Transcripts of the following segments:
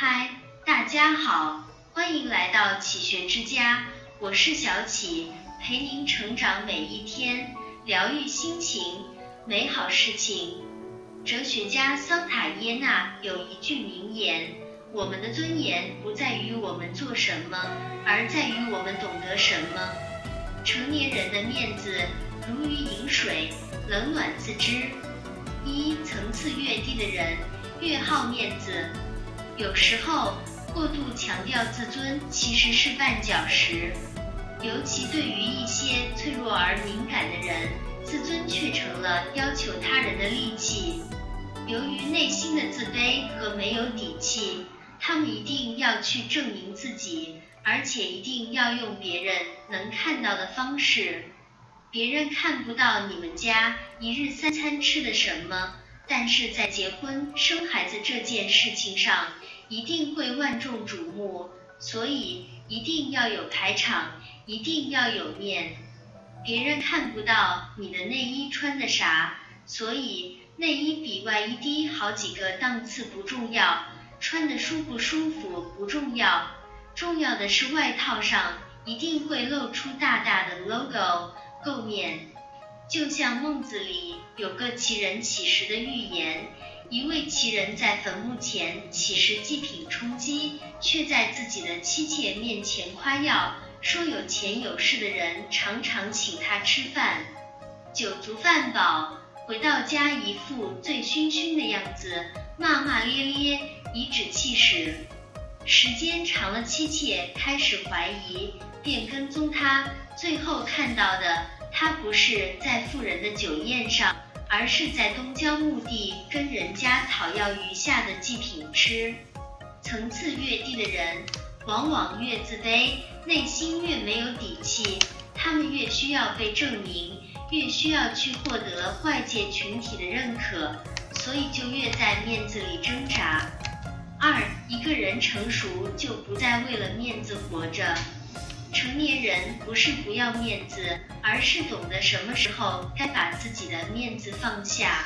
嗨，大家好，欢迎来到启学之家，我是小启，陪您成长每一天，疗愈心情，美好事情。哲学家桑塔耶纳有一句名言：我们的尊严不在于我们做什么，而在于我们懂得什么。成年人的面子如鱼饮水，冷暖自知。一层次越低的人越好面子。有时候过度强调自尊其实是绊脚石，尤其对于一些脆弱而敏感的人，自尊却成了要求他人的利器。由于内心的自卑和没有底气，他们一定要去证明自己，而且一定要用别人能看到的方式。别人看不到你们家一日三餐吃的什么。但是在结婚生孩子这件事情上，一定会万众瞩目，所以一定要有排场，一定要有面。别人看不到你的内衣穿的啥，所以内衣比外衣低好几个档次不重要，穿的舒不舒服不重要，重要的是外套上一定会露出大大的 logo，够面。就像孟子里有个奇人乞食的寓言，一位奇人在坟墓前乞食祭品充饥，却在自己的妻妾面前夸耀，说有钱有势的人常常请他吃饭，酒足饭饱，回到家一副醉醺醺的样子，骂骂咧咧，颐指气使。时间长了，妻妾开始怀疑，便跟踪他，最后看到的。他不是在富人的酒宴上，而是在东郊墓地跟人家讨要余下的祭品吃。层次越低的人，往往越自卑，内心越没有底气。他们越需要被证明，越需要去获得外界群体的认可，所以就越在面子里挣扎。二，一个人成熟就不再为了面子活着。成年人不是不要面子，而是懂得什么时候该把自己的面子放下。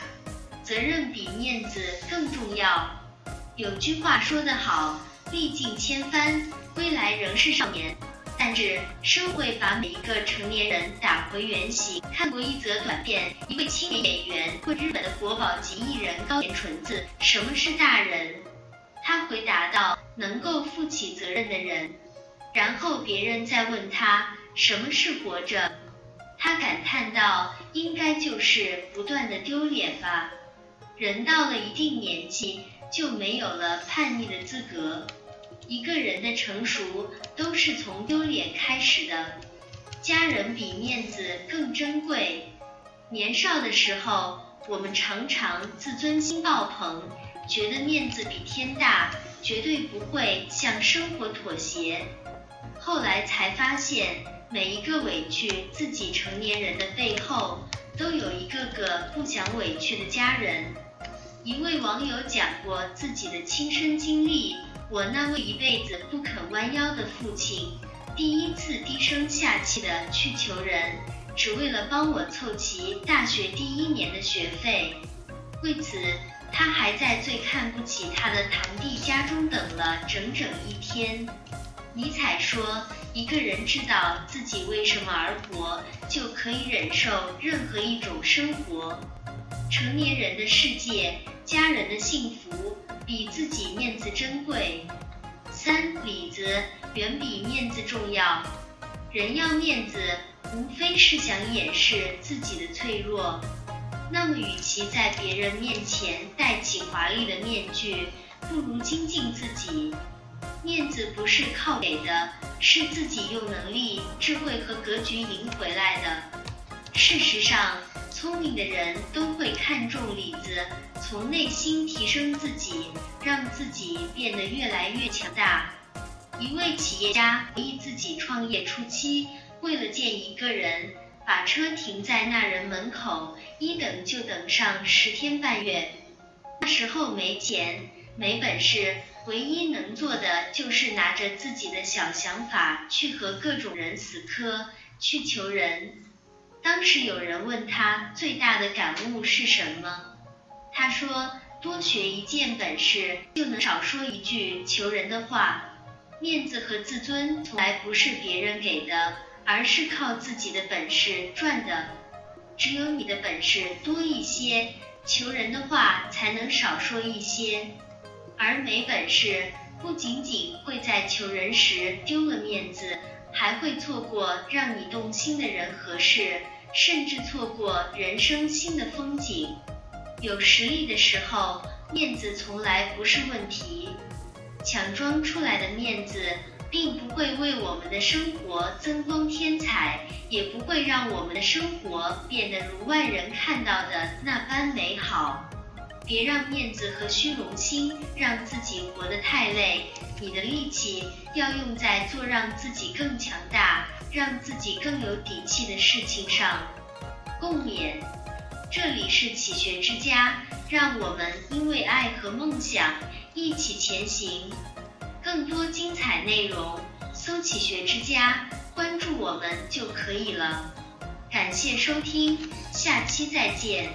责任比面子更重要。有句话说得好，历尽千帆，归来仍是少年。但是生会把每一个成年人打回原形。看过一则短片，一位青年演员问日本的国宝级艺人高田纯子：“什么是大人？”他回答道：“能够负起责任的人。”然后别人再问他什么是活着，他感叹道：“应该就是不断的丢脸吧。人到了一定年纪，就没有了叛逆的资格。一个人的成熟都是从丢脸开始的。家人比面子更珍贵。年少的时候，我们常常自尊心爆棚，觉得面子比天大，绝对不会向生活妥协。”后来才发现，每一个委屈自己成年人的背后，都有一个个不想委屈的家人。一位网友讲过自己的亲身经历：我那位一辈子不肯弯腰的父亲，第一次低声下气的去求人，只为了帮我凑齐大学第一年的学费。为此，他还在最看不起他的堂弟家中等了整整一天。尼采说：“一个人知道自己为什么而活，就可以忍受任何一种生活。成年人的世界，家人的幸福比自己面子珍贵。三里子远比面子重要。人要面子，无非是想掩饰自己的脆弱。那么，与其在别人面前戴起华丽的面具，不如精进自己。”面子不是靠给的，是自己用能力、智慧和格局赢回来的。事实上，聪明的人都会看重里子，从内心提升自己，让自己变得越来越强大。一位企业家回忆自己创业初期，为了见一个人，把车停在那人门口，一等就等上十天半月。那时候没钱，没本事。唯一能做的就是拿着自己的小想法去和各种人死磕，去求人。当时有人问他最大的感悟是什么，他说多学一件本事，就能少说一句求人的话。面子和自尊从来不是别人给的，而是靠自己的本事赚的。只有你的本事多一些，求人的话才能少说一些。而没本事，不仅仅会在求人时丢了面子，还会错过让你动心的人和事，甚至错过人生新的风景。有实力的时候，面子从来不是问题。强装出来的面子，并不会为我们的生活增光添彩，也不会让我们的生活变得如外人看到的那般美好。别让面子和虚荣心让自己活得太累，你的力气要用在做让自己更强大、让自己更有底气的事情上。共勉。这里是启学之家，让我们因为爱和梦想一起前行。更多精彩内容，搜“启学之家”，关注我们就可以了。感谢收听，下期再见。